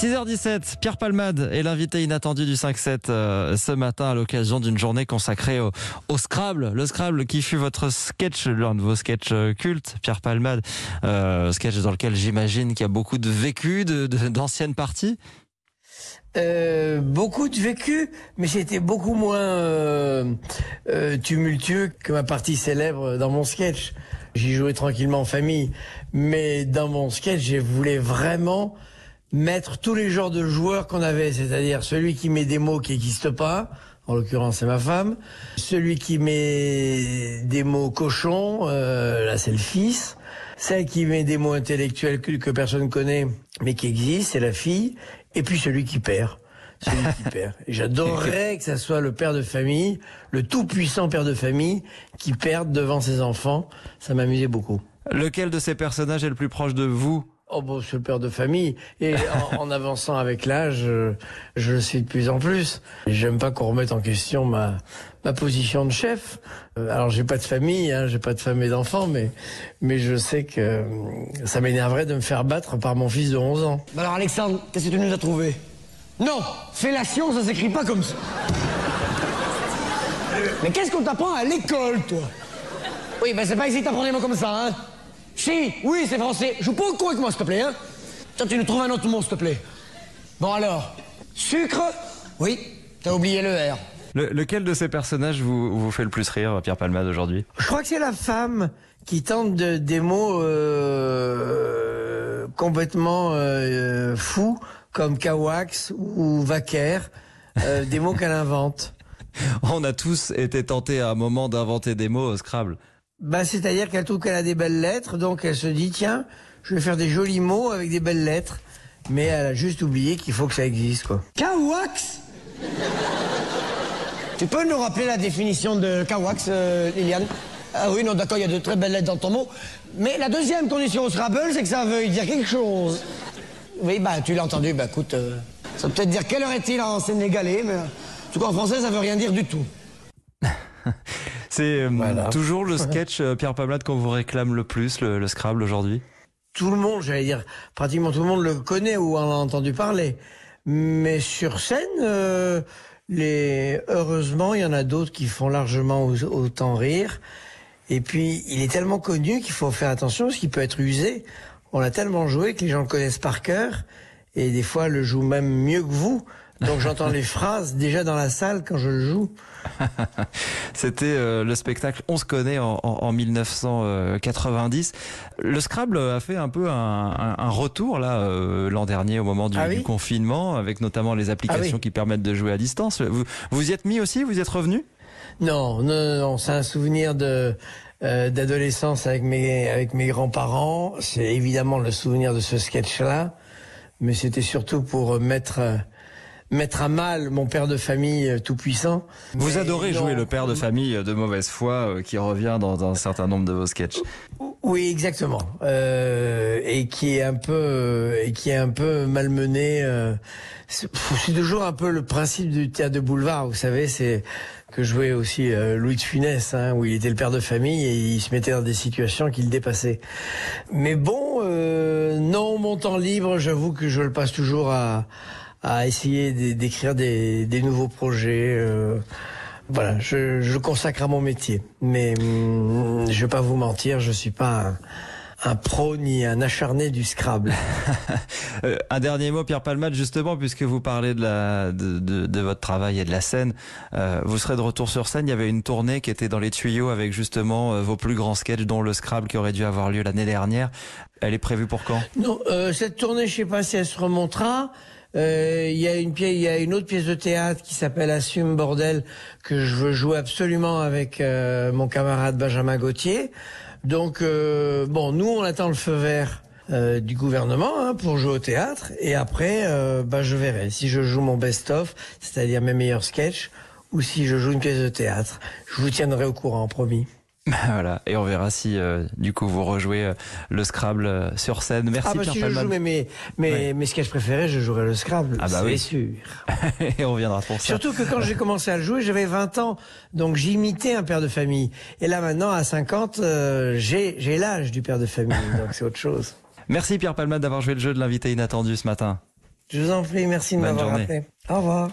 6h17, Pierre Palmade est l'invité inattendu du 5-7 euh, ce matin à l'occasion d'une journée consacrée au, Scrabble. Le Scrabble qui fut votre sketch, l'un de vos sketchs euh, cultes, Pierre Palmade. Euh, sketch dans lequel j'imagine qu'il y a beaucoup de vécu, d'anciennes de, parties. Beaucoup de vécu, mais c'était beaucoup moins tumultueux que ma partie célèbre dans mon sketch. J'y jouais tranquillement en famille, mais dans mon sketch, je voulais vraiment mettre tous les genres de joueurs qu'on avait, c'est-à-dire celui qui met des mots qui n'existent pas, en l'occurrence c'est ma femme, celui qui met des mots cochons, euh, là c'est le fils, celle qui met des mots intellectuels que, que personne connaît mais qui existent, c'est la fille, et puis celui qui perd. Celui qui perd. J'adorerais que ça soit le père de famille, le tout puissant père de famille, qui perde devant ses enfants. Ça m'amusait beaucoup. Lequel de ces personnages est le plus proche de vous? Oh bon, c'est le père de famille. Et en, avançant avec l'âge, je, le suis de plus en plus. J'aime pas qu'on remette en question ma, ma position de chef. Euh, alors j'ai pas de famille, hein, j'ai pas de femme et d'enfants, mais, mais je sais que euh, ça m'énerverait de me faire battre par mon fils de 11 ans. Alors Alexandre, qu'est-ce que tu nous as trouvé? Non, fellation, ça s'écrit pas comme ça. Mais qu'est-ce qu'on t'apprend à l'école, toi? Oui, ben c'est pas ici que t'apprends des mots comme ça, hein si, oui, c'est français. Joue pas au con avec moi, s'il te plaît, hein Tiens, tu nous trouves un autre mot, s'il te plaît. Bon, alors, sucre? Oui, t'as oublié le R. lequel de ces personnages vous, vous fait le plus rire, Pierre Palmade, aujourd'hui? Je crois que c'est la femme qui tente de, des mots euh, complètement euh, fous, comme kawax ou vaquer, euh, des mots qu'elle invente. On a tous été tentés à un moment d'inventer des mots au Scrabble. Bah, c'est-à-dire qu'elle trouve qu'elle a des belles lettres, donc elle se dit tiens, je vais faire des jolis mots avec des belles lettres. Mais elle a juste oublié qu'il faut que ça existe, quoi. Kawax Tu peux nous rappeler la définition de Kawax, euh, Liliane? Ah oui, non, d'accord, il y a de très belles lettres dans ton mot. Mais la deuxième condition au Scrabble, c'est que ça veut dire quelque chose. Oui, bah, tu l'as entendu, bah, écoute, euh, ça peut peut-être dire quelle heure est-il en sénégalais, mais en tout cas en français, ça veut rien dire du tout. C'est euh, toujours le sketch euh, Pierre Pamlade qu'on vous réclame le plus, le, Scrabble aujourd'hui? Tout le monde, j'allais dire, pratiquement tout le monde le connaît ou en a entendu parler. Mais sur scène, euh, les... heureusement, il y en a d'autres qui font largement autant rire. Et puis, il est tellement connu qu'il faut faire attention parce qu'il peut être usé. On a tellement joué que les gens le connaissent par cœur. Et des fois, le joue même mieux que vous. Donc j'entends les phrases déjà dans la salle quand je le joue. C'était euh, le spectacle On se connaît en, 1990. Le Scrabble a fait un peu un, retour là euh, l'an dernier au moment du, ah confinement, avec notamment les applications ah qui permettent de jouer à distance. Vous vous y êtes mis aussi? Vous y êtes revenu? Non, non, non, c'est un souvenir de euh, d'adolescence avec mes avec mes grands-parents. C'est évidemment le souvenir de ce sketch-là, mais c'était surtout pour mettre mettre à mal mon père de famille euh, tout puissant. Vous adorez jouer le père de famille de mauvaise foi euh, qui revient dans un certain nombre de vos sketchs. Oui, exactement. Euh, et qui est un peu euh, et qui est un peu malmené. Euh, c'est toujours un peu le principe du théâtre de boulevard. Vous savez, c'est que jouait aussi Louis de Funès, hein, où il était le père de famille et il se mettait dans des situations qu'il dépassait. Mais bon, non, mon temps libre, j'avoue que je le passe toujours à à essayer d'écrire des, des, nouveaux projets. Euh, voilà, je, je consacre à mon métier. Mais hum, je vais pas vous mentir, je suis pas un, un pro ni un acharné du Scrabble. Euh, un dernier mot, Pierre Palmade, justement, puisque vous parlez de, la, de, de, de votre travail et de la scène. Euh, vous serez de retour sur scène. Il y avait une tournée qui était dans les tuyaux avec justement euh, vos plus grands sketchs, dont le Scrabble qui aurait dû avoir lieu l'année dernière. Elle est prévue pour quand? Non, euh, cette tournée, je sais pas si elle se remontera. Euh, il y a une pièce, il y a une autre pièce de théâtre qui s'appelle Assume bordel que je veux jouer absolument avec euh, mon camarade Benjamin Gauthier. Donc euh, bon, nous on attend le feu vert. du gouvernement hein, pour jouer au théâtre et après bah, je verrai si je joue mon best-of, c'est-à-dire mes meilleurs sketchs, ou si je joue une pièce de théâtre. Je vous tiendrai au courant, promis. Voilà, et on verra si euh, du coup vous rejouez euh, le Scrabble euh, sur scène. Merci ah bah Pierre si je joue mes, mes, mes, sketchs préférés, je jouerai le Scrabble. Ah bah oui. sûr. et on reviendra pour ça. Surtout que quand j'ai commencé à le jouer, j'avais 20 ans, donc j'imitais un père de famille. Et là maintenant, à 50, j'ai l'âge du père de famille, donc c'est autre chose. Merci Pierre Palmade d'avoir joué le jeu de l'invité inattendu ce matin. Je vous en prie, merci de m'avoir appelé. Au revoir.